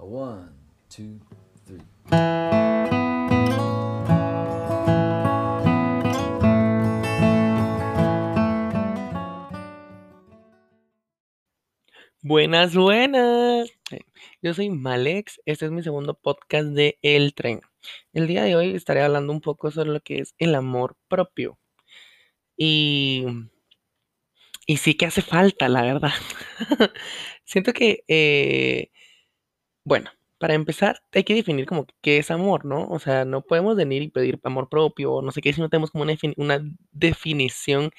One, two, three. Buenas, buenas. Yo soy Malex, este es mi segundo podcast de El Tren. El día de hoy estaré hablando un poco sobre lo que es el amor propio. Y, y sí que hace falta, la verdad. Siento que, eh, bueno, para empezar hay que definir como qué es amor, ¿no? O sea, no podemos venir y pedir amor propio o no sé qué si no tenemos como una, una definición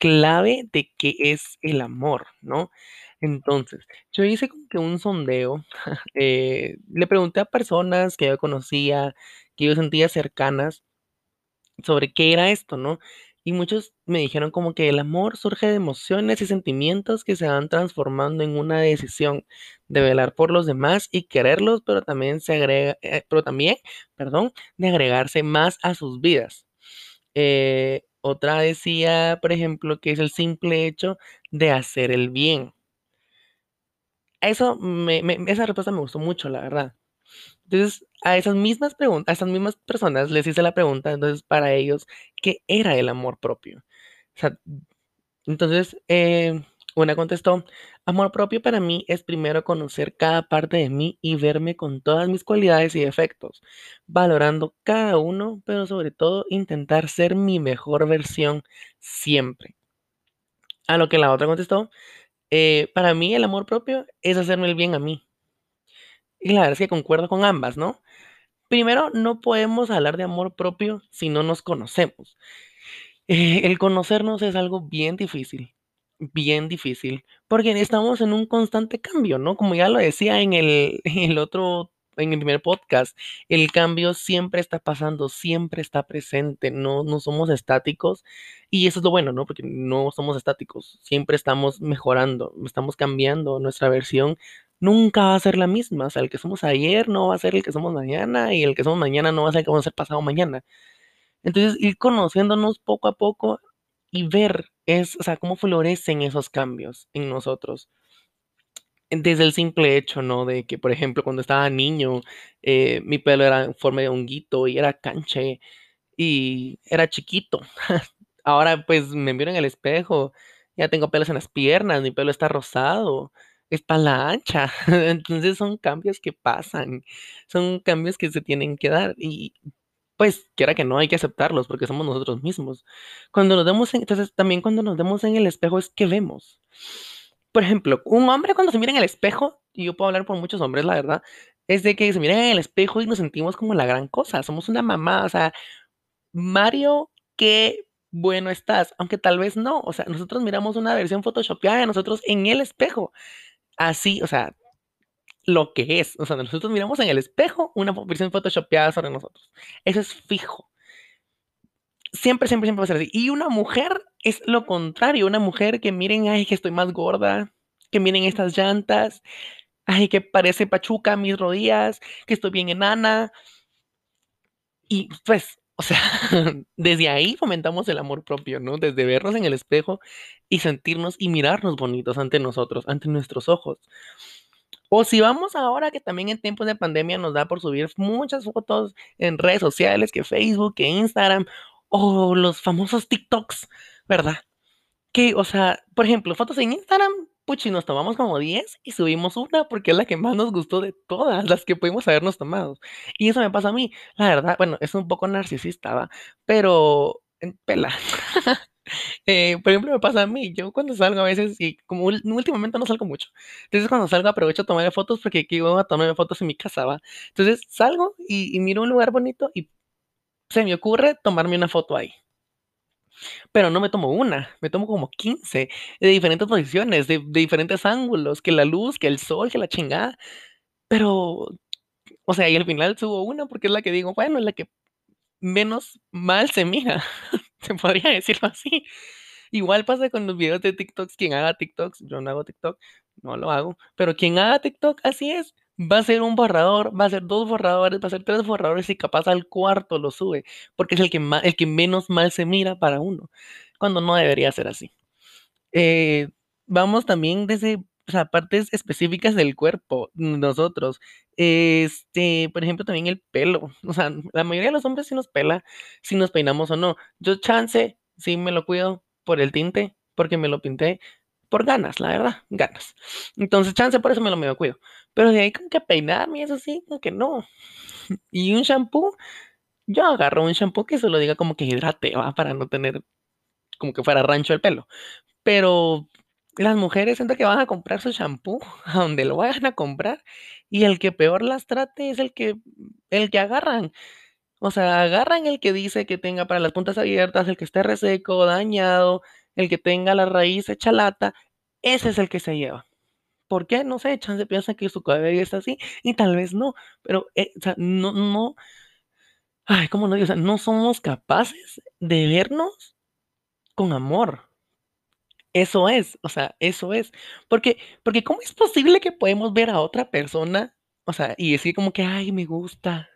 clave de qué es el amor, ¿no? Entonces, yo hice como que un sondeo, eh, le pregunté a personas que yo conocía, que yo sentía cercanas, sobre qué era esto, ¿no? Y muchos me dijeron como que el amor surge de emociones y sentimientos que se van transformando en una decisión de velar por los demás y quererlos, pero también se agrega, eh, pero también, perdón, de agregarse más a sus vidas. Eh, otra decía, por ejemplo, que es el simple hecho de hacer el bien. Eso me, me- esa respuesta me gustó mucho, la verdad. Entonces, a esas mismas preguntas, a esas mismas personas les hice la pregunta, entonces, para ellos, ¿qué era el amor propio? Entonces, eh, una contestó, amor propio para mí es primero conocer cada parte de mí y verme con todas mis cualidades y defectos, valorando cada uno, pero sobre todo intentar ser mi mejor versión siempre. A lo que la otra contestó, eh, para mí el amor propio es hacerme el bien a mí. Y la verdad es que concuerdo con ambas, ¿no? Primero, no podemos hablar de amor propio si no nos conocemos. Eh, el conocernos es algo bien difícil, bien difícil, porque estamos en un constante cambio, ¿no? Como ya lo decía en el, el otro, en el primer podcast, el cambio siempre está pasando, siempre está presente, no, no somos estáticos y eso es lo bueno, ¿no? Porque no somos estáticos, siempre estamos mejorando, estamos cambiando, nuestra versión nunca va a ser la misma, o sea, el que somos ayer no va a ser el que somos mañana y el que somos mañana no va a ser el que vamos a ser pasado mañana. Entonces, ir conociéndonos poco a poco y ver es, o sea, cómo florecen esos cambios en nosotros. Desde el simple hecho, ¿no? De que, por ejemplo, cuando estaba niño, eh, mi pelo era en forma de honguito y era canche y era chiquito. Ahora, pues, me miro en el espejo, ya tengo pelos en las piernas, mi pelo está rosado, espalda ancha. Entonces, son cambios que pasan, son cambios que se tienen que dar y pues, quiera que no, hay que aceptarlos porque somos nosotros mismos. Cuando nos vemos en entonces, también cuando nos vemos en el espejo es que vemos. Por ejemplo, un hombre cuando se mira en el espejo, y yo puedo hablar por muchos hombres, la verdad, es de que se miran en el espejo y nos sentimos como la gran cosa. Somos una mamá, o sea, Mario, qué bueno estás, aunque tal vez no. O sea, nosotros miramos una versión photoshopeada de nosotros en el espejo. Así, o sea, lo que es. O sea, nosotros miramos en el espejo una versión photoshopeada sobre nosotros. Eso es fijo. Siempre, siempre, siempre va a ser así. Y una mujer es lo contrario. Una mujer que miren, ay, que estoy más gorda, que miren estas llantas, ay, que parece pachuca mis rodillas, que estoy bien enana. Y pues, o sea, desde ahí fomentamos el amor propio, ¿no? Desde vernos en el espejo y sentirnos y mirarnos bonitos ante nosotros, ante nuestros ojos. O si vamos ahora que también en tiempos de pandemia nos da por subir muchas fotos en redes sociales, que Facebook, que Instagram, o los famosos TikToks, ¿verdad? Que, o sea, por ejemplo, fotos en Instagram, puchi, nos tomamos como 10 y subimos una porque es la que más nos gustó de todas las que pudimos habernos tomado. Y eso me pasa a mí, la verdad, bueno, es un poco narcisista, ¿va? Pero, pela. Eh, por ejemplo, me pasa a mí, yo cuando salgo a veces, y como últimamente no salgo mucho, entonces cuando salgo aprovecho a tomarme fotos porque aquí voy a tomarme fotos en mi casa, ¿va? Entonces salgo y, y miro un lugar bonito y se me ocurre tomarme una foto ahí. Pero no me tomo una, me tomo como 15 de diferentes posiciones, de, diferentes ángulos, que la luz, que el sol, que la chingada. Pero, o sea, y al final subo una porque es la que digo, bueno, es la que menos mal se mira, se podría decirlo así. Igual pasa con los videos de TikToks, quien haga TikToks, yo no hago TikTok, no lo hago, pero quien haga TikTok, así es. Va a ser un borrador, va a ser dos borradores, va a ser tres borradores y capaz al cuarto lo sube, porque es el que, el que menos mal se mira para uno, cuando no debería ser así. Eh, vamos también desde o sea, partes específicas del cuerpo, nosotros. Este, por ejemplo, también el pelo. O sea, la mayoría de los hombres sí nos pela, si nos peinamos o no. Yo chance, sí me lo cuido por el tinte, porque me lo pinté por ganas, la verdad, ganas. Entonces, chance, por eso me lo medio cuido. Pero de ahí como que peinarme, eso sí, como que no. Y un shampoo, yo agarro un shampoo que se lo diga como que hidrate, ¿va? Para no tener como que fuera rancho el pelo. Pero las mujeres siento que van a comprar su shampoo a donde lo vayan a comprar y el que peor las trate es el que, el que agarran. O sea, agarran el que dice que tenga para las puntas abiertas, el que esté reseco, dañado, el que tenga la raíz hecha lata, ese es el que se lleva. ¿Por qué? No sé, chance piensa que su cabello es así y tal vez no, pero eh, o sea, no, no, ay, ¿cómo no? O sea, no somos capaces de vernos con amor. Eso es, o sea, eso es. Porque, porque ¿cómo es posible que podemos ver a otra persona, o sea, y decir como que, ay, me gusta,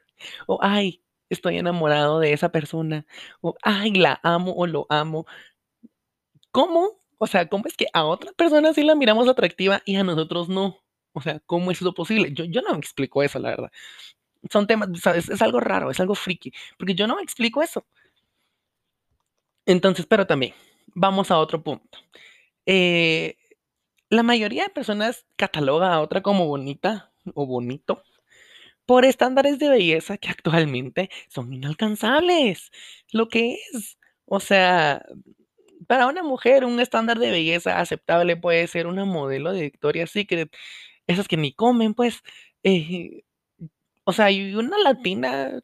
o ay, estoy enamorado de esa persona, o ay, la amo o lo amo? ¿Cómo? O sea, ¿cómo es que a otra persona sí la miramos atractiva y a nosotros no? O sea, ¿cómo es eso posible? Yo, yo no me explico eso, la verdad. Son temas, es, es algo raro, es algo friki, porque yo no me explico eso. Entonces, pero también, vamos a otro punto. Eh, la mayoría de personas cataloga a otra como bonita o bonito por estándares de belleza que actualmente son inalcanzables. Lo que es, o sea, para una mujer un estándar de belleza aceptable puede ser una modelo de Victoria's Secret, esas que ni comen, pues, eh, o sea, y una latina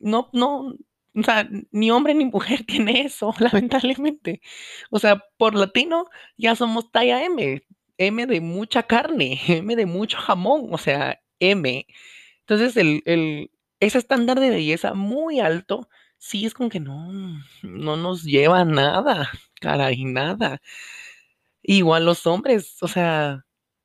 no, no, o sea, ni hombre ni mujer tiene eso, lamentablemente. O sea, por latino ya somos talla M, M de mucha carne, M de mucho jamón, o sea, M. Entonces, el, el, ese estándar de belleza muy alto, sí es como que no, no nos lleva nada, caray, nada. Igual los hombres, o sea,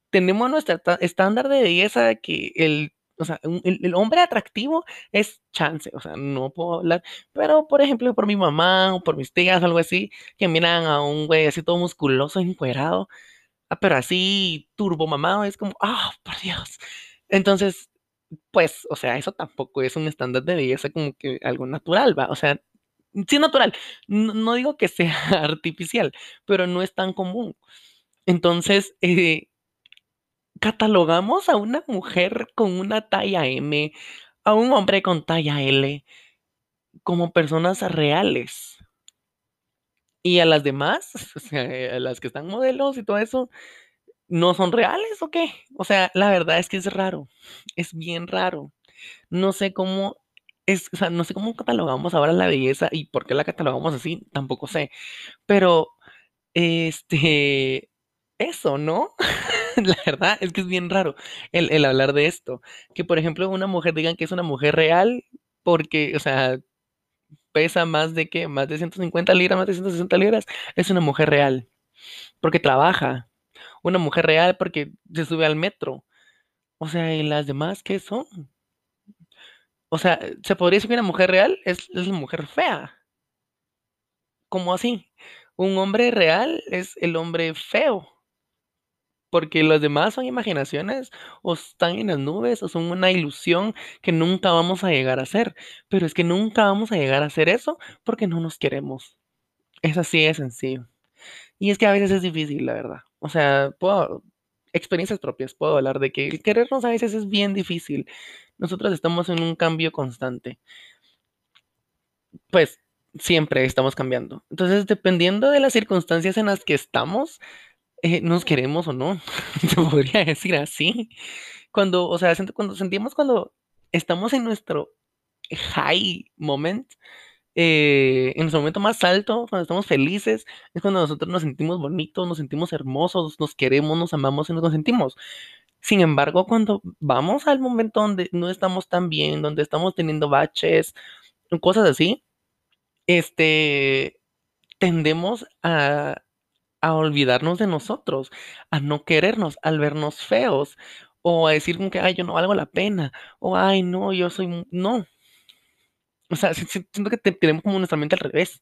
tenemos nuestro estándar de belleza que el o sea, el, hombre atractivo es chance, o sea, no puedo hablar, pero por ejemplo, por mi mamá o por mis tías algo así, que miran a un güey así todo musculoso, encuerado, ah, pero así turbo mamado, es como, ah, por Dios. Entonces, pues, o sea, eso tampoco es un estándar de belleza como que algo natural, va, o sea, sí natural, no, no digo que sea artificial, pero no es tan común. Entonces, eh, catalogamos a una mujer con una talla M, a un hombre con talla L, como personas reales. Y a las demás, o sea, a las que están modelos y todo eso, ¿no son reales o qué? O sea, la verdad es que es raro, es bien raro. No sé cómo es, o sea, no sé cómo catalogamos ahora la belleza y por qué la catalogamos así, tampoco sé. Pero, este, eso, ¿no? La verdad es que es bien raro el, el hablar de esto. Que, por ejemplo, una mujer digan que es una mujer real porque, o sea, pesa más de qué, más de 150 libras, más de 160 libras, es una mujer real. Porque trabaja. Una mujer real porque se sube al metro. O sea, ¿y las demás qué son? O sea, se podría decir que una mujer real es, una mujer fea. ¿Cómo así? Un hombre real es el hombre feo porque los demás son imaginaciones o están en las nubes o son una ilusión que nunca vamos a llegar a ser. Pero es que nunca vamos a llegar a hacer eso porque no nos queremos. Es así de sencillo. Y es que a veces es difícil, la verdad. O sea, puedo, experiencias propias, puedo hablar de que el querernos a veces es bien difícil. Nosotros estamos en un cambio constante. Pues siempre estamos cambiando. Entonces, dependiendo de las circunstancias en las que estamos, eh, nos queremos o no, se podría decir así. Cuando, o sea, cuando sentimos cuando estamos en nuestro high moment, eh, en nuestro momento más alto, cuando estamos felices, es cuando nosotros nos sentimos bonitos, nos sentimos hermosos, nos queremos, nos amamos y nos consentimos. Sin embargo, cuando vamos al momento donde no estamos tan bien, donde estamos teniendo baches, cosas así, este, tendemos a a olvidarnos de nosotros, a no querernos, al vernos feos, o a decir como que, ay, yo no valgo la pena, o ay, no, yo soy, no. O sea, siento que tenemos como nuestra mente al revés.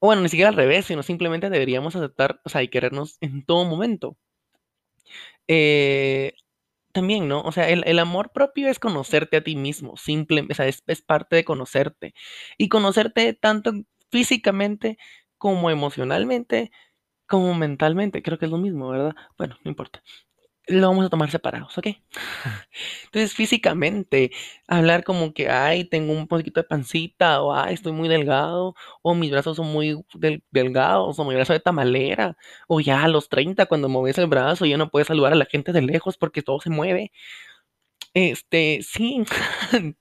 O bueno, ni siquiera al revés, sino simplemente deberíamos aceptar, o sea, y querernos en todo momento. Eh, también, ¿no? O sea, el, el amor propio es conocerte a ti mismo, simple, o sea, es, es parte de conocerte. Y conocerte tanto físicamente como emocionalmente, como mentalmente, creo que es lo mismo, ¿verdad? Bueno, no importa. Lo vamos a tomar separados, ¿ok? Entonces, físicamente, hablar como que, ay, tengo un poquito de pancita, o ay, estoy muy delgado, o mis brazos son muy del- delgados, o mi brazo de tamalera, o ya a los 30 cuando mueves el brazo, ya no puedes saludar a la gente de lejos porque todo se mueve. Este, sí,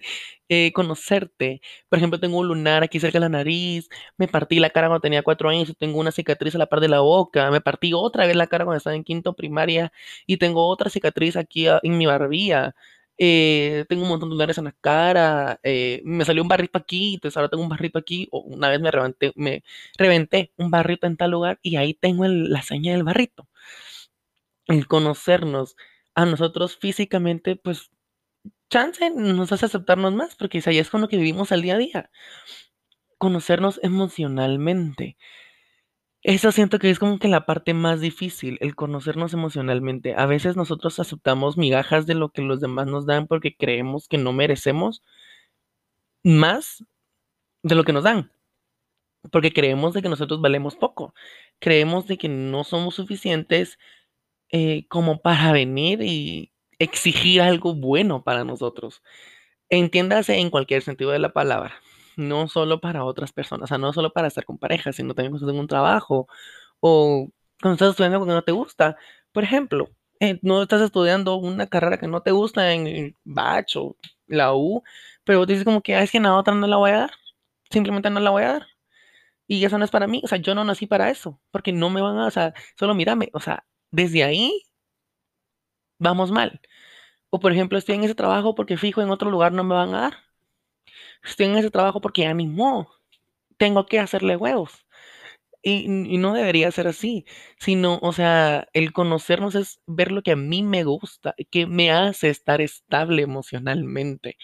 eh, conocerte. Por ejemplo, tengo un lunar aquí cerca de la nariz, me partí la cara cuando tenía cuatro años tengo una cicatriz a la par de la boca, me partí otra vez la cara cuando estaba en quinto primaria y tengo otra cicatriz aquí en mi barbilla. Eh, tengo un montón de lunares en la cara, eh, me salió un barrito aquí, entonces ahora tengo un barrito aquí, o una vez me reventé, me reventé un barrito en tal lugar y ahí tengo la seña del barrito. El conocernos a nosotros físicamente, pues chance nos hace aceptarnos más, porque ahí es con lo que vivimos al día a día. Conocernos emocionalmente. Eso siento que es como que la parte más difícil, el conocernos emocionalmente. A veces nosotros aceptamos migajas de lo que los demás nos dan porque creemos que no merecemos más de lo que nos dan, porque creemos de que nosotros valemos poco. Creemos de que no somos suficientes eh, como para venir y exigir algo bueno para nosotros. Entiéndase en cualquier sentido de la palabra, no solo para otras personas, o sea, no solo para estar con parejas, sino también cuando estás en un trabajo o cuando estás estudiando algo que no te gusta. Por ejemplo, eh, no estás estudiando una carrera que no te gusta en el Bach o la U, pero dices como que, "Ah, es que en la otra no la voy a dar, simplemente no la voy a dar. Y eso no es para mí, o sea, yo no nací para eso, porque no me van a, o sea, solo mírame, o sea, desde ahí vamos mal. O por ejemplo, estoy en ese trabajo porque fijo en otro lugar no me van a dar. Estoy en ese trabajo porque ya tengo que hacerle huevos. Y, no debería ser así, sino, o sea, el conocernos es ver lo que a mí me gusta, que me hace estar estable emocionalmente.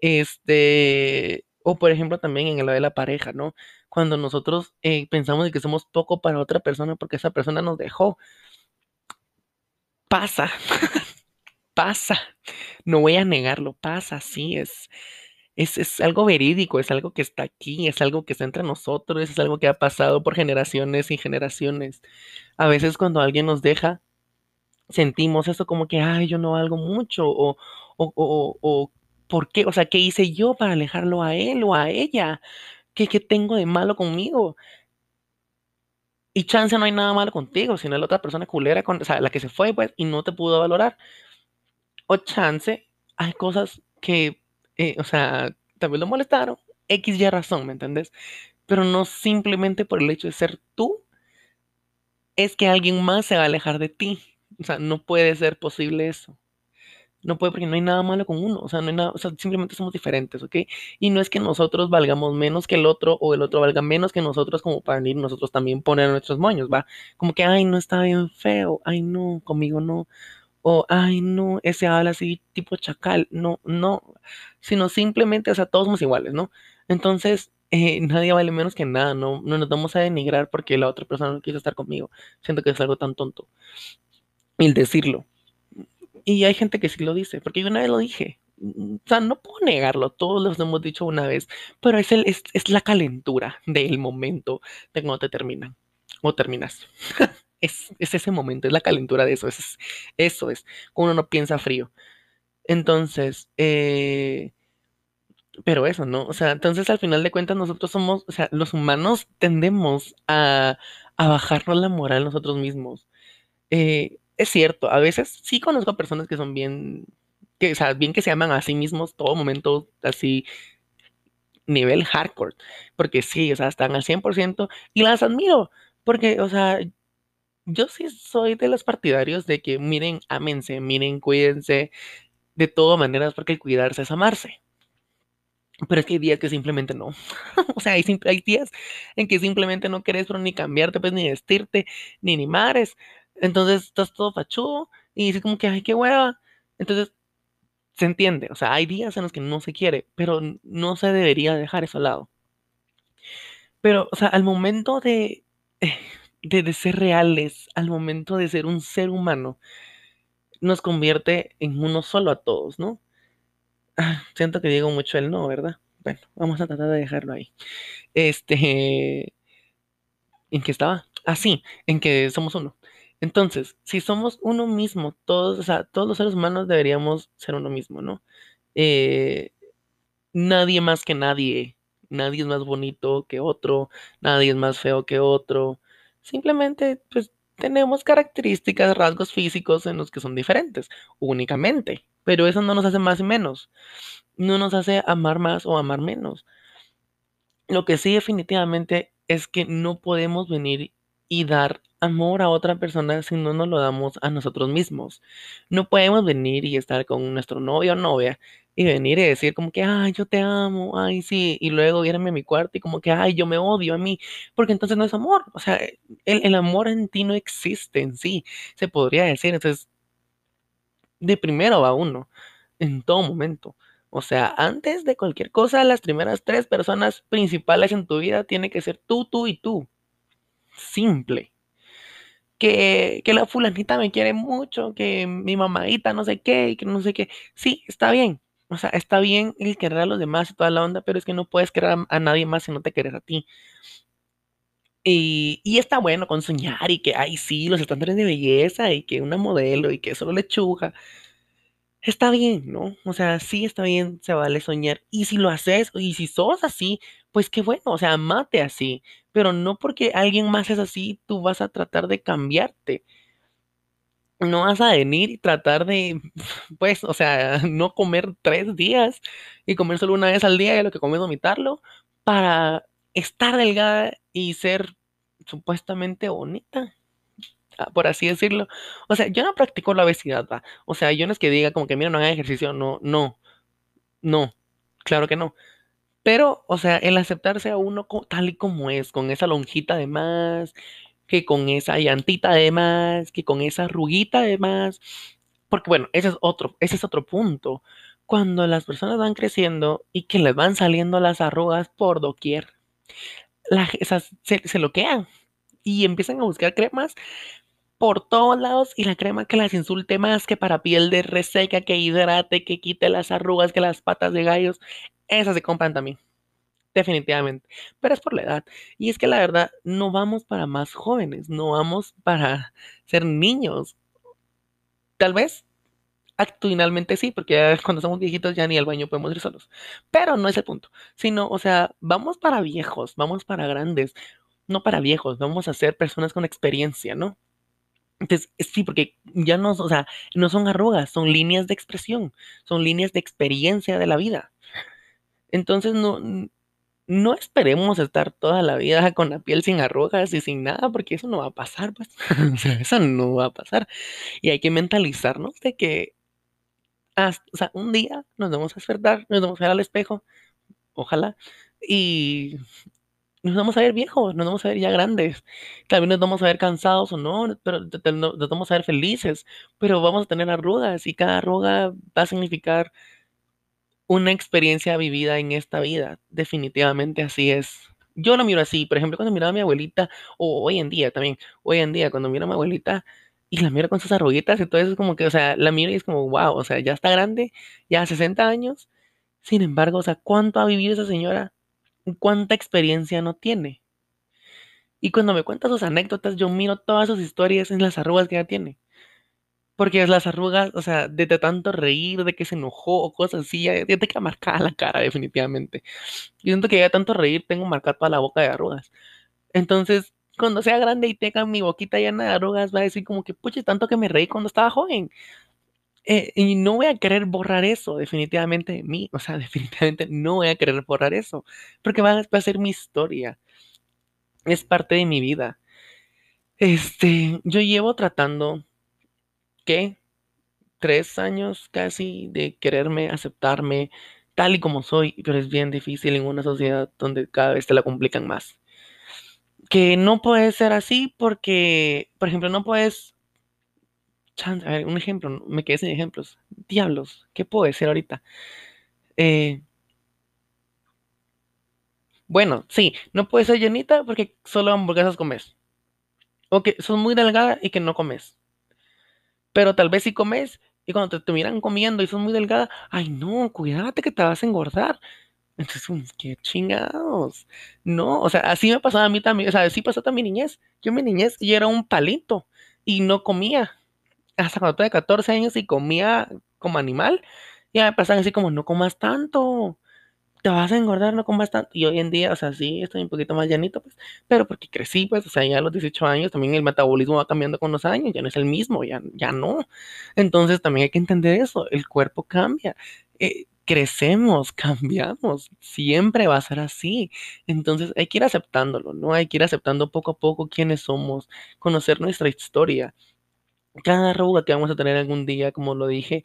Este, o por ejemplo también en el lado de la pareja, ¿no? Cuando nosotros eh, pensamos que somos poco para otra persona porque esa persona nos dejó, pasa, pasa, no voy a negarlo, pasa, sí, es, es, es algo verídico, es algo que está aquí, es algo que está entre nosotros, es algo que ha pasado por generaciones y generaciones. A veces cuando alguien nos deja, sentimos eso como que, ay, yo no valgo mucho, o, o, o, o, ¿por qué? O sea, ¿qué hice yo para alejarlo a él o a ella? ¿Qué, qué tengo de malo conmigo? Y chance no hay nada malo contigo, sino la otra persona culera, con, o sea, la que se fue, pues, y no te pudo valorar. O chance, hay cosas que, eh, o sea, también lo molestaron, X y razón, ¿me entendés? Pero no simplemente por el hecho de ser tú, es que alguien más se va a alejar de ti. O sea, no puede ser posible eso. No puede porque no hay nada malo con uno, o sea, no hay nada, o sea, simplemente somos diferentes, ¿ok? Y no es que nosotros valgamos menos que el otro o el otro valga menos que nosotros como para venir nosotros también poner nuestros moños, ¿va? Como que, ay, no está bien feo, ay, no, conmigo no, o, ay, no, ese habla así tipo chacal, no, no, sino simplemente, o sea, todos somos iguales, ¿no? Entonces, eh, nadie vale menos que nada, no, no nos vamos a denigrar porque la otra persona no quiso estar conmigo. Siento que es algo tan tonto. El decirlo. Y hay gente que sí lo dice, porque yo una vez lo dije. Mm, O sea, no puedo negarlo, todos los hemos dicho una vez, pero es, el, es, es la calentura del momento de cuando te terminan o terminas. Es, es ese momento, es la calentura de eso, es, eso es, uno no piensa frío. Entonces, eh, pero eso, ¿no? O sea, entonces al final de cuentas nosotros somos, o sea, los humanos tendemos a, a bajarnos la moral nosotros mismos. Eh, es cierto, a veces sí conozco personas que son bien, que, o sea, bien que se aman a sí mismos todo momento, así, nivel hardcore, porque sí, o sea, están al 100% y las admiro, porque, o sea, yo sí soy de los partidarios de que miren, ámense, miren, cuídense, de todas maneras, porque el cuidarse es amarse. Pero es que hay días que simplemente no. O sea, hay, hay días en que simplemente no querés ni cambiarte, pues, ni vestirte, ni ni mares. Entonces estás todo fachudo y dices como que, ay, qué hueva. Entonces se entiende. O sea, hay días en los que no se quiere, pero no se debería dejar eso al lado. Pero, o sea, al momento de, de, ser reales, al momento de ser un ser humano, nos convierte en uno solo a todos, ¿no? Ah, siento que digo mucho el no, ¿verdad? Bueno, vamos a tratar de dejarlo ahí. Este, ¿en qué estaba? Ah, sí, en que somos uno. Entonces, si somos uno mismo, todos, o sea, todos los seres humanos deberíamos ser uno mismo, ¿no? Eh, nadie más que nadie, nadie es más bonito que otro, nadie es más feo que otro. Simplemente, pues, tenemos características, rasgos físicos en los que son diferentes, únicamente. Pero eso no nos hace más y menos. No nos hace amar más o amar menos. Lo que sí definitivamente es que no podemos venir y dar amor a otra persona si no nos lo damos a nosotros mismos. No podemos venir y estar con nuestro novio o novia y venir y decir como que, ay, yo te amo, ay, sí, y luego irme a mi cuarto y como que, ay, yo me odio a mí, porque entonces no es amor, o sea, el, el amor en ti no existe en sí, se podría decir, entonces, de primero va uno, en todo momento. O sea, antes de cualquier cosa, las primeras tres personas principales en tu vida tiene que ser tú, tú y tú. Simple. Que, que la fulanita me quiere mucho, que mi mamadita no sé qué, y que no sé qué. Sí, está bien. O sea, está bien el querer a los demás y toda la onda, pero es que no puedes querer a, nadie más si no te quieres a ti. Y, y está bueno con soñar y que, ay, sí, los estándares de belleza y que una modelo y que solo lechuga. Está bien, ¿no? O sea, sí está bien, se vale soñar. Y si lo haces, y si sos así, pues qué bueno, o sea, amate así. Pero no porque alguien más es así, tú vas a tratar de cambiarte. No vas a venir y tratar de, pues, o sea, no comer tres días y comer solo una vez al día y lo que comes vomitarlo para estar delgada y ser supuestamente bonita ah, por así decirlo. O sea, yo no practico la obesidad, va. O sea, yo no es que diga como que, mira, no haga ejercicio, no, no, no, claro que no. Pero, o sea, el aceptarse a uno tal y como es, con esa lonjita de más, que con esa llantita de más, que con esa arruguita de más, porque bueno, ese es otro, ese es otro punto. Cuando las personas van creciendo y que les van saliendo las arrugas por doquier, la- esas se, se bloquean y empiezan a buscar cremas por todos lados y la crema que las insulte más, que para piel de reseca, que hidrate, que quite las arrugas, que las patas de gallos, esas se compran también, definitivamente. Pero es por la edad. Y es que la verdad, no vamos para más jóvenes, no vamos para ser niños. Tal vez actualmente sí, porque cuando somos viejitos ya ni al baño podemos ir solos. Pero no es el punto, sino, o sea, vamos para viejos, vamos para grandes, no para viejos, vamos a ser personas con experiencia, ¿no? Entonces, sí, porque ya no, o sea, no son arrugas, son líneas de expresión, son líneas de experiencia de la vida. Entonces, no, no esperemos estar toda la vida con la piel sin arrugas y sin nada, porque eso no va a pasar, pues. O sea, eso no va a pasar. Y hay que mentalizarnos de que, hasta, o sea, un día nos vamos a despertar, nos vamos a ver al espejo, ojalá, y nos vamos a ver viejos, nos vamos a ver ya grandes. También nos vamos a ver cansados o no, pero nos vamos a ver felices, pero vamos a tener arrugas y cada arruga va a significar una experiencia vivida en esta vida. Definitivamente así es. Yo lo miro así, por ejemplo, cuando miraba a mi abuelita, o hoy en día también, hoy en día cuando miro a mi abuelita y la miro con sus arruguitas eso es como que, o sea, la miro y es como, wow, o sea, ya está grande, ya 60 años, sin embargo, o sea, ¿cuánto ha vivido esa señora? ¿Cuánta experiencia no tiene? Y cuando me cuenta sus anécdotas, yo miro todas sus historias en las arrugas que ella tiene. Porque las arrugas, o sea, de, tanto reír, de que se enojó o cosas así, ya, ya te queda marcada la cara, definitivamente. Yo siento que ya de tanto reír tengo marcada toda la boca de arrugas. Entonces, cuando sea grande y tenga mi boquita llena de arrugas, va a decir como que, pucha, tanto que me reí cuando estaba joven. Eh, y no voy a querer borrar eso, definitivamente de mí. O sea, definitivamente no voy a querer borrar eso. Porque va, a va ser mi historia. Es parte de mi vida. Este, yo llevo tratando, ¿qué? Tres años casi de quererme, aceptarme tal y como soy, pero es bien difícil en una sociedad donde cada vez te la complican más. Que no puede ser así porque, por ejemplo, no puedes, a ver, un ejemplo, me quedé sin ejemplos. Diablos, ¿qué puedo decir ahorita? Eh, bueno, sí, no puedes ser llenita porque solo hamburguesas comes. O que sos muy delgada y que no comes. Pero tal vez si comes y cuando te, miran comiendo y sos muy delgada, ay no, cuídate que te vas a engordar. Entonces, qué chingados. No, o sea, así me pasaba a mí también, o sea, así pasó también mi niñez. Yo mi niñez y era un palito y no comía. Hasta cuando tuve 14 años y comía como animal, ya me pasaban así como, no comas tanto te vas a engordar, no comas tanto. Y hoy en día, o sea, sí, estoy un poquito más llanito, pues, pero porque crecí, pues, o sea, ya a los 18 años también el metabolismo va cambiando con los años, ya no es el mismo, ya, ya no. Entonces también hay que entender eso, el cuerpo cambia. Eh, crecemos, cambiamos, siempre va a ser así. Entonces hay que ir aceptándolo, ¿no? Hay que ir aceptando poco a poco quiénes somos, conocer nuestra historia. Cada arruga que vamos a tener algún día, como lo dije,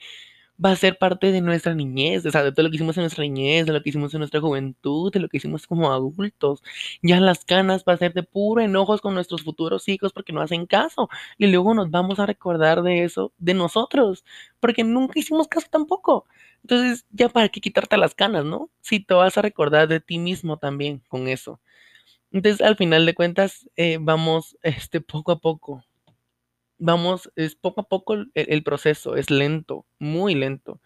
va a ser parte de nuestra niñez, o sea, de todo lo que hicimos en nuestra niñez, de lo que hicimos en nuestra juventud, de lo que hicimos como adultos. Ya las canas va a ser de puro enojos con nuestros futuros hijos porque no hacen caso. Y luego nos vamos a recordar de eso, de nosotros, porque nunca hicimos caso tampoco. Entonces, ya para qué quitarte las canas, ¿no? Si te vas a recordar de ti mismo también con eso. Entonces, al final de cuentas, eh, vamos este, poco a poco vamos, es poco a poco el, proceso, es lento, muy lento.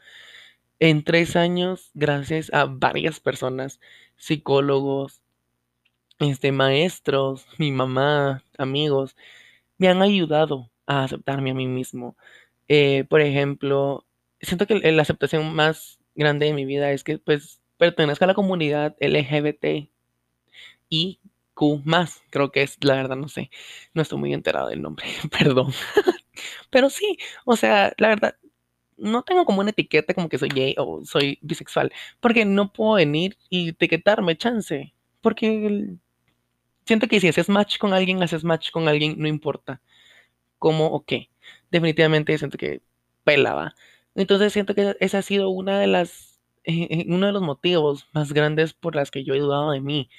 En tres años, gracias a varias personas, psicólogos, este, maestros, mi mamá, amigos, me han ayudado a aceptarme a mí mismo. Eh, por ejemplo, siento que la aceptación más grande de mi vida es que pues pertenezco a la comunidad LGBT y Q más, creo que es, la verdad no sé, no estoy muy enterado del nombre, perdón. Pero sí, o sea, la verdad, no tengo como una etiqueta como que soy gay o soy bisexual, porque no puedo venir y etiquetarme chance, porque siento que si haces match con alguien, haces match con alguien, no importa cómo o qué. Definitivamente siento que pela, va. Entonces siento que esa ha sido una de las, eh, eh, uno de los motivos más grandes por las que yo he dudado de mí.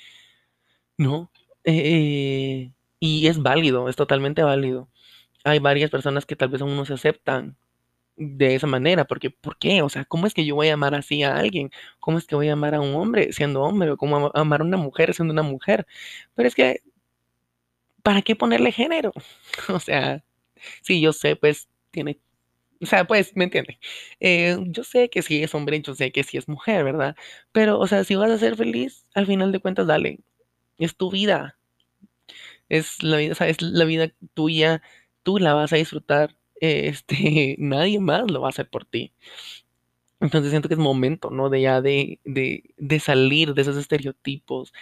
¿No? Eh, y es válido, es totalmente válido. Hay varias personas que tal vez aún no se aceptan de esa manera, porque ¿por qué? O sea, ¿cómo es que yo voy a amar así a alguien? ¿Cómo es que voy a amar a un hombre siendo hombre? ¿O cómo amar a una mujer siendo una mujer? Pero es que, ¿para qué ponerle género? O sea, sí, yo sé, pues tiene o sea, pues, ¿me entiende? Eh, yo sé que si es hombre, yo sé que si es mujer, ¿verdad? Pero, o sea, si vas a ser feliz, al final de cuentas, dale, es tu vida. Es la vida, es la vida tuya. Tú la vas a disfrutar. Este, nadie más lo va a hacer por ti. Entonces siento que es momento, ¿no? De ya de, de, salir de esos estereotipos.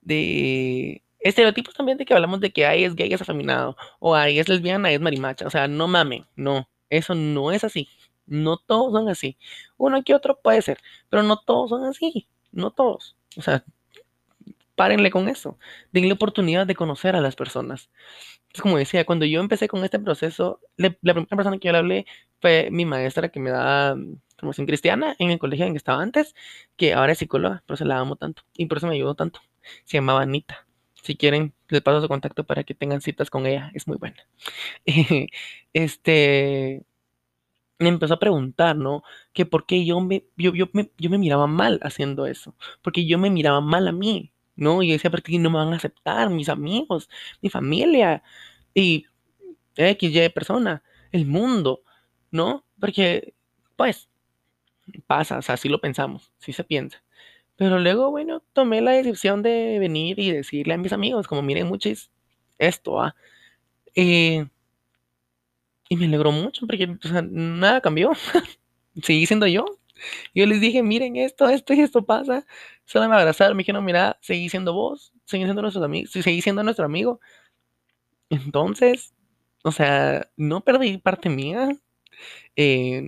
De estereotipos también de que hablamos de que hay es gay, es afeminado. O hay es lesbiana, es marimacha. O sea, no mamen. No. Eso no es así. No todos son así. Uno que otro puede ser. Pero no todos son así. No todos. O sea, párenle con eso. Denle oportunidad de conocer a las personas. Es como decía, cuando yo empecé con este proceso, la primera persona que yo le hablé fue mi maestra que me da promoción cristiana en el colegio en que estaba antes, que ahora es psicóloga, por eso la amo tanto y por eso me ayudó tanto. Se llamaba Anita. Si quieren, les paso su contacto para que tengan citas con ella. Es muy buena. este me empezó a preguntar, ¿no? Que por qué yo me, yo, yo, me, yo me miraba mal haciendo eso. Porque yo me miraba mal a mí. ¿No? Y yo decía, ¿por qué no me van a aceptar mis amigos, mi familia y X, Y persona, el mundo, ¿no? Porque, pues, pasa, o sea, así lo pensamos, sí se piensa. Pero luego, bueno, tomé la decisión de venir y decirle a mis amigos, como miren muchos, esto, ¿ah? y me alegró mucho porque o sea, nada cambió. Seguí siendo yo, yo les dije, miren esto, esto y esto pasa. Solo me abrazaron, me dijeron, mira, seguí siendo vos, seguí siendo nuestros amigos, seguí siendo nuestro amigo. Entonces, o sea, no perdí parte mía. Eh,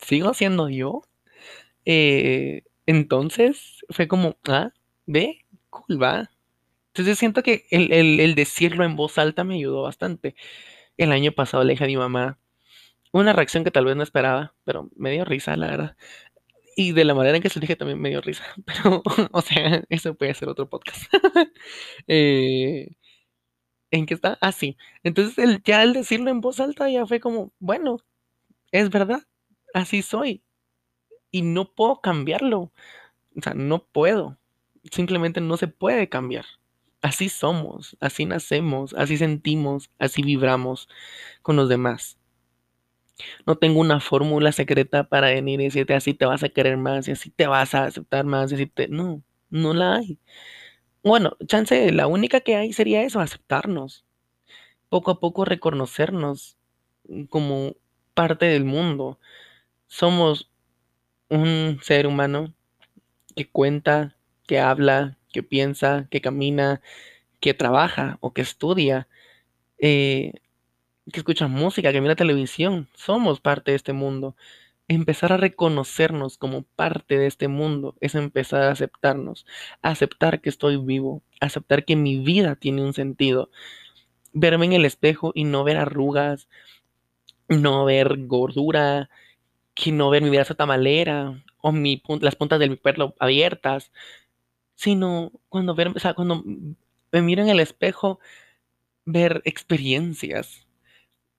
sigo siendo yo. Eh, entonces, fue como, ah, ve, cool, va. Entonces siento que el, el decirlo en voz alta me ayudó bastante. El año pasado le dije a mi mamá, una reacción que tal vez no esperaba, pero me dio risa, la verdad. Y de la manera en que se dije también me dio risa. Pero, o sea, eso puede ser otro podcast. Eh, ¿En qué está? Ah, sí. Entonces, el, ya al decirlo en voz alta ya fue como, bueno, es verdad, así soy. Y no puedo cambiarlo. O sea, no puedo. Simplemente no se puede cambiar. Así somos, así nacemos, así sentimos, así vibramos con los demás. No tengo una fórmula secreta para venir y decirte así te vas a querer más y así te vas a aceptar más y así te... No, no la hay. Bueno, chance, la única que hay sería eso, aceptarnos. Poco a poco reconocernos como parte del mundo. Somos un ser humano que cuenta, que habla, que piensa, que camina, que trabaja o que estudia, eh, que escucha música, que mira televisión. Somos parte de este mundo. Empezar a reconocernos como parte de este mundo es empezar a aceptarnos, aceptar que estoy vivo, aceptar que mi vida tiene un sentido, verme en el espejo y no ver arrugas, no ver gordura, que no ver mi vida tamalera o las puntas de mi pelo abiertas, sino cuando ver, o sea, cuando me miro en el espejo, ver experiencias.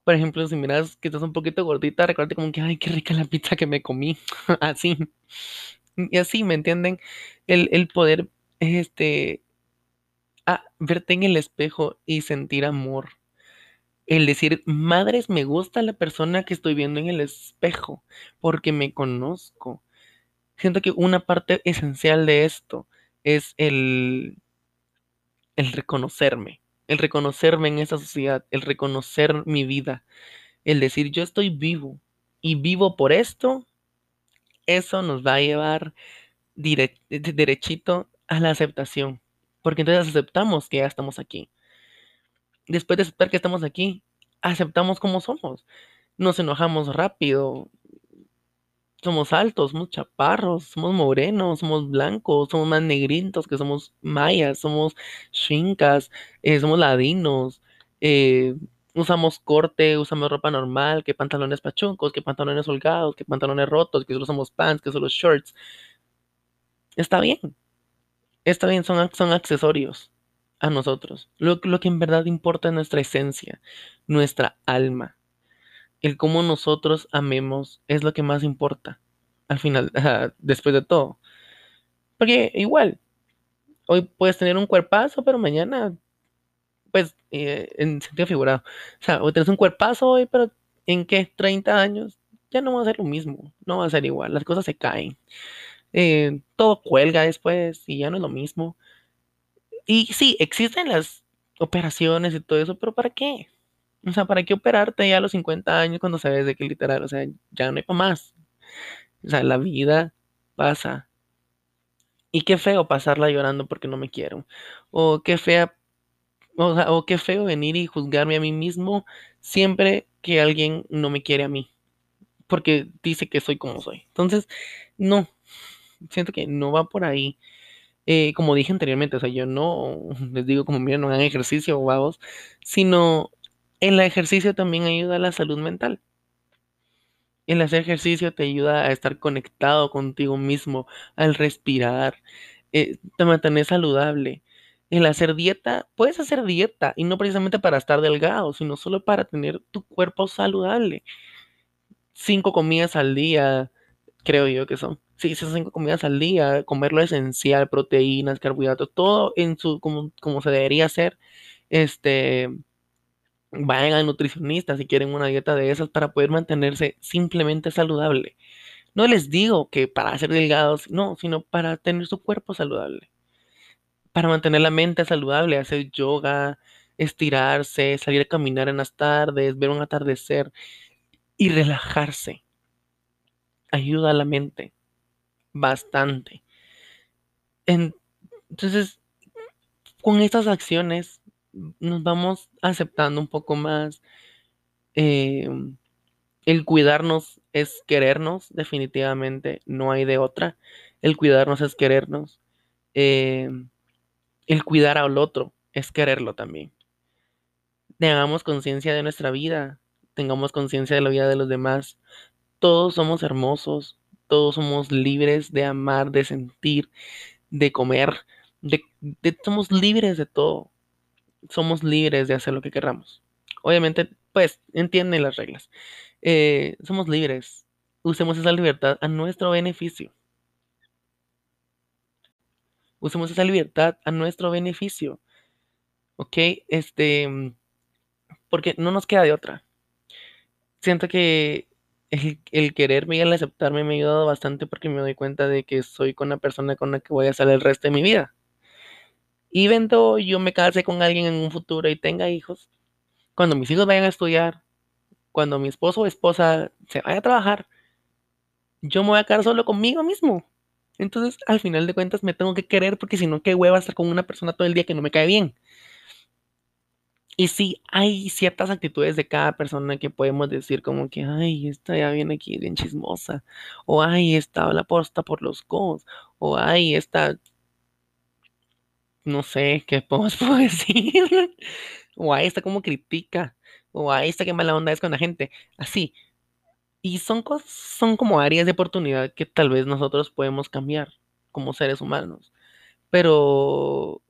Por ejemplo, si miras que estás un poquito gordita, recuerda como que, ay, qué rica la pizza que me comí. así. Y así, ¿me entienden? El, el poder, este, verte en el espejo y sentir amor. El decir, madres, me gusta la persona que estoy viendo en el espejo porque me conozco. Siento que una parte esencial de esto es el, el reconocerme, el reconocerme en esa sociedad, el reconocer mi vida, el decir, yo estoy vivo y vivo por esto, eso nos va a llevar derechito a la aceptación, porque entonces aceptamos que ya estamos aquí. Después de aceptar que estamos aquí, aceptamos como somos. Nos enojamos rápido, somos altos, somos chaparros, somos morenos, somos blancos, somos más negritos que somos mayas, somos chincas, eh, somos ladinos, eh, usamos corte, usamos ropa normal, que pantalones pachuncos, que pantalones holgados, que pantalones rotos, que solo somos pants, que solo shorts. Está bien, está bien, son, son accesorios a nosotros. Lo, lo que en verdad importa es nuestra esencia, nuestra alma el cómo nosotros amemos es lo que más importa al final, después de todo. Porque igual, hoy puedes tener un cuerpazo, pero mañana, pues, eh, en sentido figurado. O sea, hoy tienes un cuerpazo hoy, pero ¿en qué? 30 años, ya no va a ser lo mismo, no va a ser igual, las cosas se caen. Eh, todo cuelga después y ya no es lo mismo. Y sí, existen las operaciones y todo eso, pero ¿para qué? O sea, ¿para qué operarte ya a los 50 años cuando sabes de que literal, o sea, ya no hay para más? O sea, la vida pasa. Y qué feo pasarla llorando porque no me quiero. O qué fea, o, sea, o qué feo venir y juzgarme a mí mismo siempre que alguien no me quiere a mí. Porque dice que soy como soy. Entonces, no. Siento que no va por ahí. Eh, como dije anteriormente, o sea, yo no les digo como miren, no hagan ejercicio o vagos, sino el ejercicio también ayuda a la salud mental. El hacer ejercicio te ayuda a estar conectado contigo mismo, al respirar, eh, te mantener saludable. El hacer dieta, puedes hacer dieta y no precisamente para estar delgado, sino solo para tener tu cuerpo saludable. Cinco comidas al día, creo yo que son. Sí, esas cinco comidas al día, comer lo esencial, proteínas, carbohidratos, todo en su como, como se debería hacer. Este, vayan al nutricionista si quieren una dieta de esas para poder mantenerse simplemente saludable. No les digo que para ser delgados, no, sino para tener su cuerpo saludable. Para mantener la mente saludable, hacer yoga, estirarse, salir a caminar en las tardes, ver un atardecer y relajarse. Ayuda a la mente bastante. Entonces, con estas acciones nos vamos aceptando un poco más. Eh, el cuidarnos es querernos, definitivamente, no hay de otra. El cuidarnos es querernos. Eh, el cuidar al otro es quererlo también. Tengamos conciencia de nuestra vida, tengamos conciencia de la vida de los demás. Todos somos hermosos, todos somos libres de amar, de sentir, de comer, de, somos libres de todo somos libres de hacer lo que queramos. Obviamente, pues, entienden las reglas. Eh, somos libres. Usemos esa libertad a nuestro beneficio. Usemos esa libertad a nuestro beneficio. ¿Ok? Este, porque no nos queda de otra. siento que el, el quererme y el aceptarme me ha ayudado bastante porque me doy cuenta de que soy con la persona con la que voy a estar el resto de mi vida. Y vendo yo me case con alguien en un futuro y tenga hijos, cuando mis hijos vayan a estudiar, cuando mi esposo o esposa se vaya a trabajar, yo me voy a quedar solo conmigo mismo. Entonces, al final de cuentas, me tengo que querer porque si no, qué hueva estar con una persona todo el día que no me cae bien. Y sí, hay ciertas actitudes de cada persona que podemos decir como que, ay, esta ya viene aquí bien chismosa, o ay, esta la posta por los codos, o ay, esta, no sé, ¿qué podemos puedo decir? o ay, esta como critica, o ay, esta que mala onda es con la gente, así. Y son son como áreas de oportunidad que tal vez nosotros podemos cambiar como seres humanos. Pero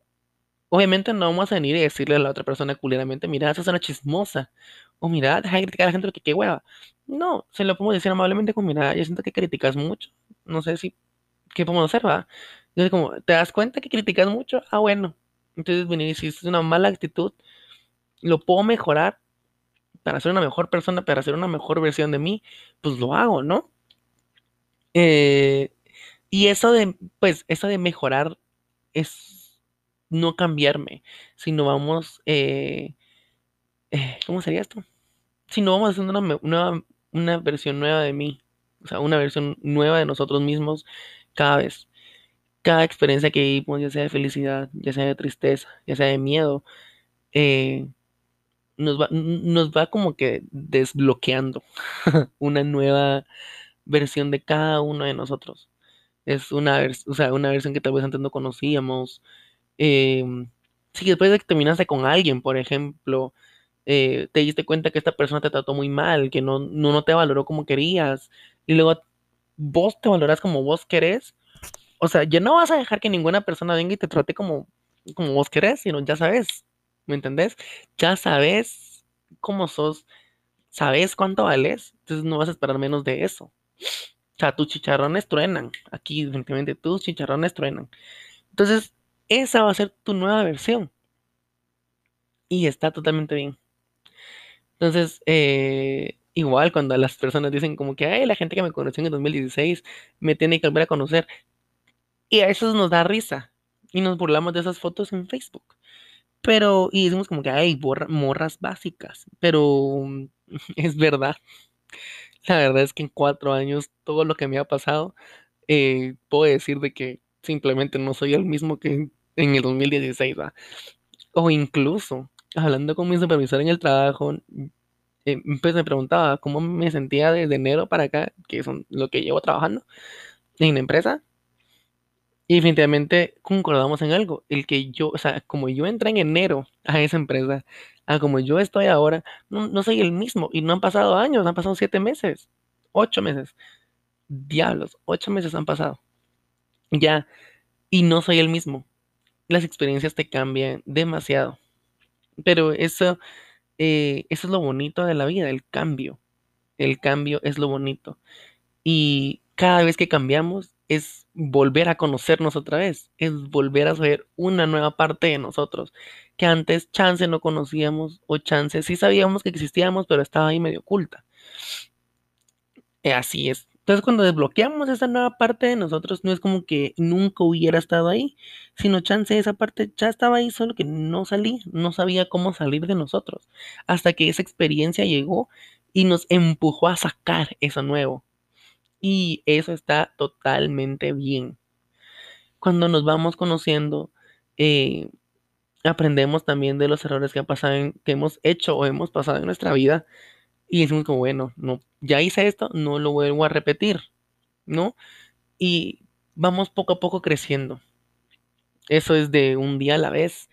obviamente no vamos a venir y decirle a la otra persona culeramente, mira, esa es una chismosa. O mira, deja de criticar a la gente lo que qué hueva. No, se lo podemos decir amablemente como, mira, yo siento que criticas mucho. No sé si, ¿qué podemos hacer, va? Entonces, como, ¿te das cuenta que criticas mucho? Ah, bueno. Entonces, y si es una mala actitud, lo puedo mejorar para ser una mejor persona, para ser una mejor versión de mí, pues lo hago, ¿no? Eh, y eso de, pues, eso de mejorar es no cambiarme, sino vamos, eh, eh, ¿cómo sería esto? Sino vamos haciendo una, una, una versión nueva de mí, o sea, una versión nueva de nosotros mismos cada vez. Cada experiencia que vivimos, ya sea de felicidad, ya sea de tristeza, ya sea de miedo, eh, nos va, nos va como que desbloqueando una nueva versión de cada uno de nosotros. Es una, o sea, una versión que tal vez antes no conocíamos. Em, si después de que terminaste con alguien, por ejemplo, eh, te diste cuenta que esta persona te trató muy mal, que no, no, no te valoró como querías, y luego vos te valoras como vos querés, o sea, ya no vas a dejar que ninguna persona venga y te trate como, como vos querés, sino ya sabes, ¿me entendés? Ya sabes cómo sos, sabes cuánto vales, entonces no vas a esperar menos de eso. O sea, tus chicharrones truenan. Aquí, definitivamente, tus chicharrones truenan. Entonces, esa va a ser tu nueva versión. Y está totalmente bien. Entonces, eh, igual cuando las personas dicen como que, ay, la gente que me conoció en el 2016 me tiene que volver a conocer. Y a eso nos da risa. Y nos burlamos de esas fotos en Facebook. Pero, y decimos como que, ay, borra- morras básicas. Pero mm, es verdad. La verdad es que en cuatro años todo lo que me ha pasado, eh, puedo decir de que simplemente no soy el mismo que en el 2016, ¿va? O incluso, hablando con mi supervisor en el trabajo, eh, pues me preguntaba cómo me sentía desde enero para acá, que son lo que llevo trabajando en la empresa. Y definitivamente concordamos en algo, el que yo, o sea, como yo entré en enero a esa empresa, a como yo estoy ahora, no, no soy el mismo. Y no han pasado años, han pasado siete meses, ocho meses. Diablos, ocho meses han pasado. Ya, y no soy el mismo. Las experiencias te cambian demasiado. Pero eso, eh, eso es lo bonito de la vida, el cambio. El cambio es lo bonito. Y cada vez que cambiamos es volver a conocernos otra vez, es volver a saber una nueva parte de nosotros, que antes chance no conocíamos o chance sí sabíamos que existíamos, pero estaba ahí medio oculta. Eh, así es. Entonces cuando desbloqueamos esa nueva parte de nosotros, no es como que nunca hubiera estado ahí, sino chance esa parte ya estaba ahí, solo que no salí, no sabía cómo salir de nosotros, hasta que esa experiencia llegó y nos empujó a sacar eso nuevo. Y eso está totalmente bien. Cuando nos vamos conociendo, eh, aprendemos también de los errores que, ha pasado en- que hemos hecho o hemos pasado en nuestra vida y decimos como, bueno, no, ya hice esto, no lo vuelvo a repetir, ¿no? Y vamos poco a poco creciendo. Eso es de un día a la vez.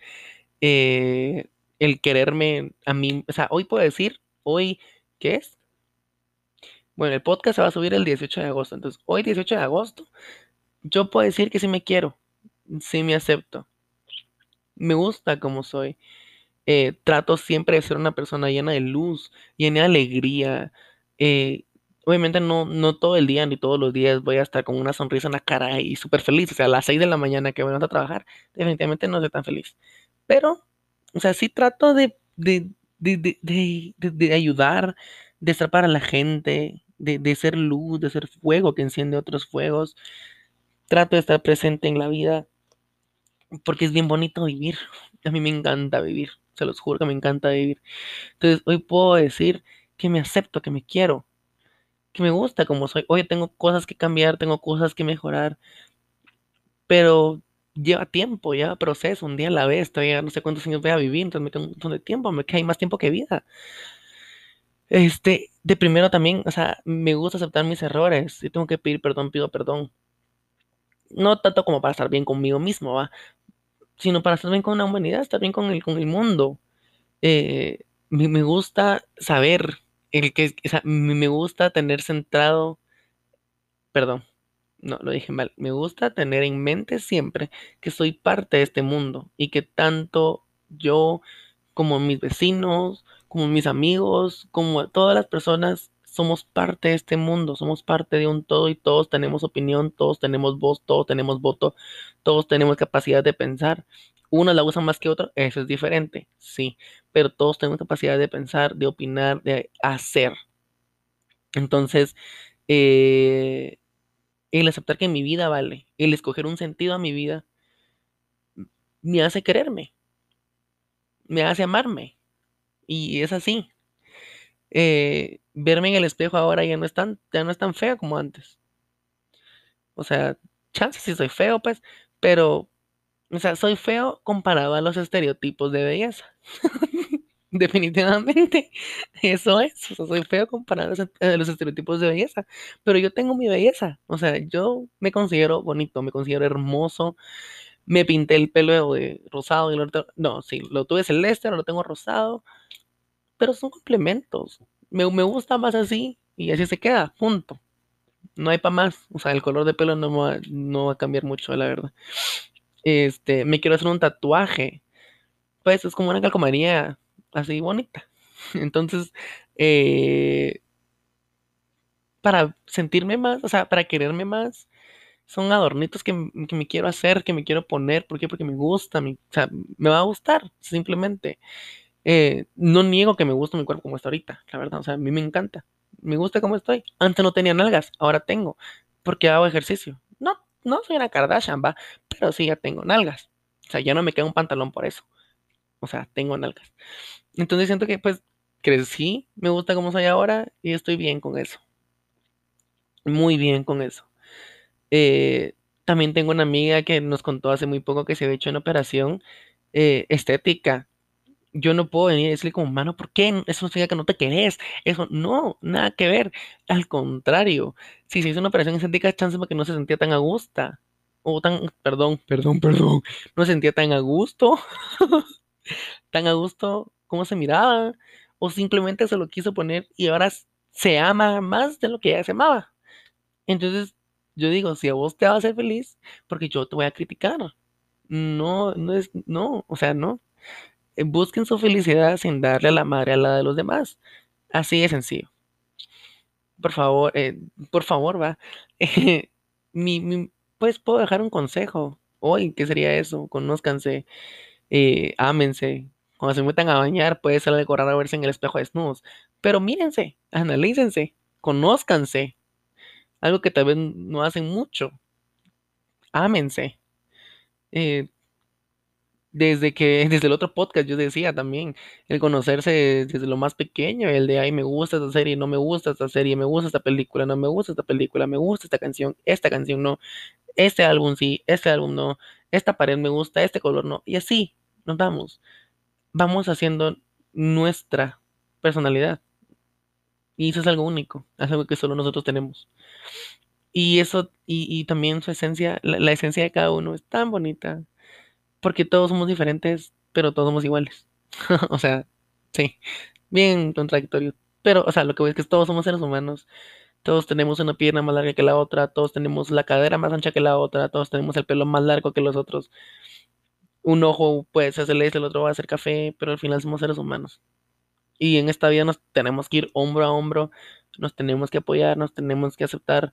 Eh, el quererme a mí, o sea, hoy puedo decir, hoy, ¿qué es? Bueno, el podcast se va a subir el 18 de agosto, entonces hoy 18 de agosto, yo puedo decir que sí me quiero, sí me acepto, me gusta como soy, eh, trato siempre de ser una persona llena de luz, llena de alegría. eh, obviamente no, no todo el día ni todos los días voy a estar con una sonrisa en la cara y súper feliz. O sea, a las 6 de la mañana que voy a trabajar, definitivamente no soy tan feliz. Pero, o sea, sí trato de, de- de- de ayudar, de estar para la gente, de, de ser luz, de ser fuego que enciende otros fuegos. Trato de estar presente en la vida porque es bien bonito vivir. A mí me encanta vivir, se los juro que me encanta vivir. Entonces hoy puedo decir que me acepto, que me quiero, que me gusta como soy. Hoy tengo cosas que cambiar, tengo cosas que mejorar, pero lleva tiempo, lleva proceso, un día a la vez, todavía no sé cuántos años voy a vivir, entonces me queda un montón de tiempo, me queda más tiempo que vida. Este, de primero también, o sea, me gusta aceptar mis errores. Si tengo que pedir perdón, pido perdón. No tanto como para estar bien conmigo mismo, ¿va? Sino para estar bien con la humanidad, estar bien con el, con el mundo. Eh, me, me gusta saber el que, o sea, me gusta tener centrado, perdón, no, lo dije mal. Me gusta tener en mente siempre que soy parte de este mundo y que tanto yo como mis vecinos, como mis amigos, como todas las personas somos parte de este mundo, somos parte de un todo y todos tenemos opinión, todos tenemos voz, todos tenemos voto, todos tenemos capacidad de pensar. Uno la usa más que otro, eso es diferente, sí, pero todos tenemos capacidad de pensar, de opinar, de hacer. Entonces, eh, el aceptar que mi vida vale, el escoger un sentido a mi vida, me hace quererme, me hace amarme. Y es así. Eh, verme en el espejo ahora ya no es tan, ya no es tan feo como antes. O sea, chance si soy feo, pues, pero, o sea, soy feo comparado a los estereotipos de belleza. Definitivamente, eso es. Soy feo comparado a los estereotipos de belleza, pero yo tengo mi belleza. O sea, yo me considero bonito, me considero hermoso. Me pinté el pelo de rosado y otro- No, sí, lo tuve celeste, ahora lo tengo rosado, pero son complementos. Me, me gusta más así y así se queda, punto. No hay para más. O sea, el color de pelo no va, no va a cambiar mucho, la verdad. Este, me quiero hacer un tatuaje. Pues es como una calcomanía así bonita. Entonces, eh, para sentirme más, o sea, para quererme más, son adornitos que, que me quiero hacer, que me quiero poner. ¿Por qué? Porque me gusta, me- o sea, me va a gustar, simplemente. Eh, no niego que me gusta mi cuerpo como está ahorita, la verdad, o sea, a mí me encanta. Me gusta como estoy. Antes no tenía nalgas, ahora tengo, porque hago ejercicio. No, no soy una Kardashian, va, pero sí ya tengo nalgas. O sea, ya no me queda un pantalón por eso. O sea, tengo nalgas. Entonces siento que pues crecí, me gusta como soy ahora y estoy bien con eso. Muy bien con eso. Eh, también tengo una amiga que nos contó hace muy poco que se había hecho una operación eh, estética. Yo no puedo venir y decirle como, mano, ¿por qué? Eso no significa que no te querés. Eso no, nada que ver. Al contrario, si se hizo una operación estética, es chance porque no se sentía tan a gusto. O tan, perdón, perdón, perdón. No se sentía tan a gusto, tan a gusto como se miraba. O simplemente se lo quiso poner y ahora se ama más de lo que ya se amaba. Entonces, yo digo, si a vos te va a hacer feliz, porque yo te voy a criticar. No, no es, no, o sea, no. Busquen su felicidad sin darle a la madre a la de los demás. Así de sencillo. Por favor, eh, por favor, va. Pues puedo dejar un consejo hoy, ¿qué sería eso? Conózcanse, eh, ámense. Cuando se metan a bañar, puede ser algo raro verse en el espejo desnudos. Pero mírense, analícense, conózcanse. Algo que tal vez no hacen mucho. Ámense. Eh, Desde que, desde el otro podcast yo decía también, el conocerse desde lo más pequeño, el de, ay, me gusta esta serie, no me gusta esta serie, me gusta esta película, no me gusta esta película, me gusta esta canción, esta canción no, este álbum sí, este álbum no, esta pared me gusta, este color no, y así nos vamos, vamos haciendo nuestra personalidad, y eso es algo único, es algo que solo nosotros tenemos. Y eso, y, también su esencia, la, la esencia de cada uno es tan bonita, porque todos somos diferentes, pero todos somos iguales. O sea, sí, bien contradictorio. Pero, o sea, lo que voy es que todos somos seres humanos. Todos tenemos una pierna más larga que la otra, todos tenemos la cadera más ancha que la otra, todos tenemos el pelo más largo que los otros. Un ojo puede ser celeste, el otro va a ser café, pero al final somos seres humanos. Y en esta vida nos tenemos que ir hombro a hombro, nos tenemos que apoyar, nos tenemos que aceptar,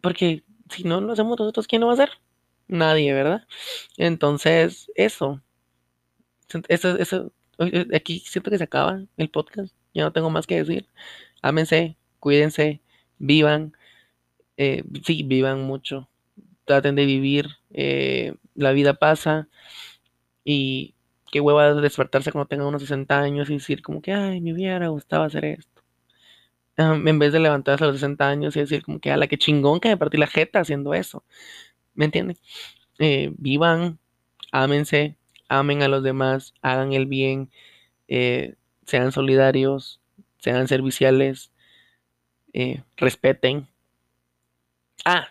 porque si no lo hacemos nosotros, ¿quién lo va a hacer? Nadie, ¿verdad? Entonces, eso. Eso, eso, aquí siento que se acaba el podcast. Ya no tengo más que decir. Ámense, cuídense, vivan. Eh, sí, vivan mucho. Traten de vivir. Eh, la vida pasa. Y qué hueva despertarse cuando tenga unos 60 años y decir como que, ay, me hubiera gustado hacer esto. en vez de levantarse a los 60 años y decir como que, a la que chingón que me partí la jeta haciendo eso. ¿Me entienden? Eh, vivan, ámense, amen a los demás, hagan el bien, eh, sean solidarios, sean serviciales, eh, respeten. Ah,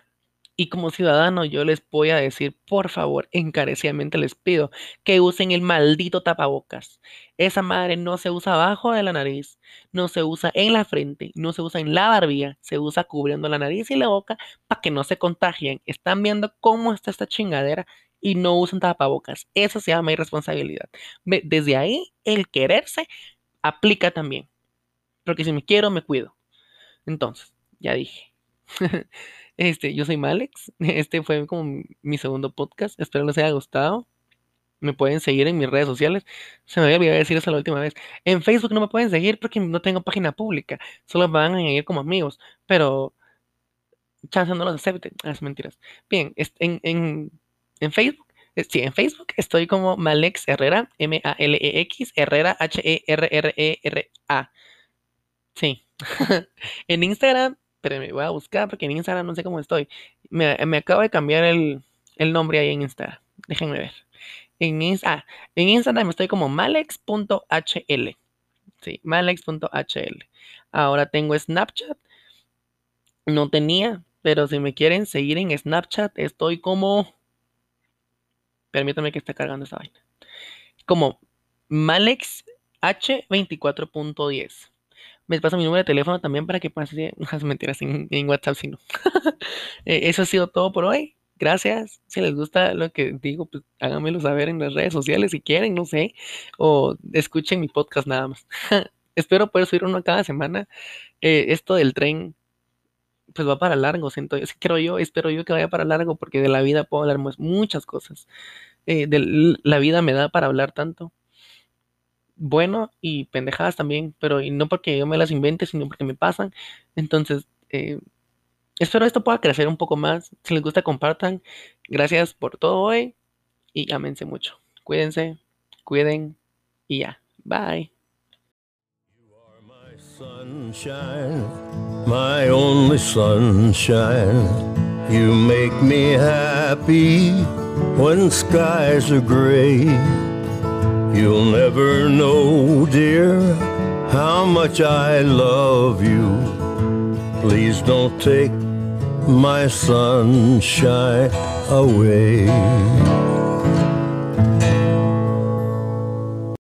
y como ciudadano yo les voy a decir, por favor, encarecidamente les pido que usen el maldito tapabocas. Esa madre no se usa abajo de la nariz, no se usa en la frente, no se usa en la barbilla, se usa cubriendo la nariz y la boca para que no se contagien. Están viendo cómo está esta chingadera y no usan tapabocas. Eso se llama irresponsabilidad. Desde ahí, el quererse aplica también. Porque si me quiero, me cuido. Entonces, ya dije. Este, yo soy Malex. Este fue como mi segundo podcast. Espero les haya gustado. Me pueden seguir en mis redes sociales. Se me había olvidado decir eso la última vez. En Facebook no me pueden seguir porque no tengo página pública. Solo me van a añadir como amigos. Pero chance no los acepten. Ah, es mentiras. Bien, en, en, en Facebook. Eh, sí, en Facebook estoy como Malex Herrera, M-A-L-E-X, Herrera, H-E-R-R-E-R-A. Sí. en Instagram pero me voy a buscar porque en Instagram no sé cómo estoy. Me, acabo de cambiar el, nombre ahí en Instagram. Déjenme ver. En, ah, en Instagram estoy como malex.hl. Sí, malex.hl. Ahora tengo Snapchat. No tenía, pero si me quieren seguir en Snapchat, estoy como. Permítame que esté cargando esa vaina. Como Malex H24.10 me pasa mi número de teléfono también para que pase unas mentiras en, en WhatsApp, si no. Eh, eso ha sido todo por hoy. Gracias. Si les gusta lo que digo, pues háganmelo saber en las redes sociales si quieren, no sé. O escuchen mi podcast nada más. Espero poder subir uno cada semana. Eh, esto del tren, pues va para largo, siento yo. Yo, espero yo que vaya para largo, porque de la vida puedo hablar muchas cosas. Eh, la vida me da para hablar tanto bueno y pendejadas también, pero y no porque yo me las invente, sino porque me pasan. Entonces, eh, espero esto pueda crecer un poco más. Si les gusta, compartan. Gracias por todo hoy y ámense mucho. Cuídense, cuiden y ya. Bye. sunshine, my only sunshine. You make me happy when skies are gray. You'll never know, dear, how much I love you. Please don't take my sunshine away.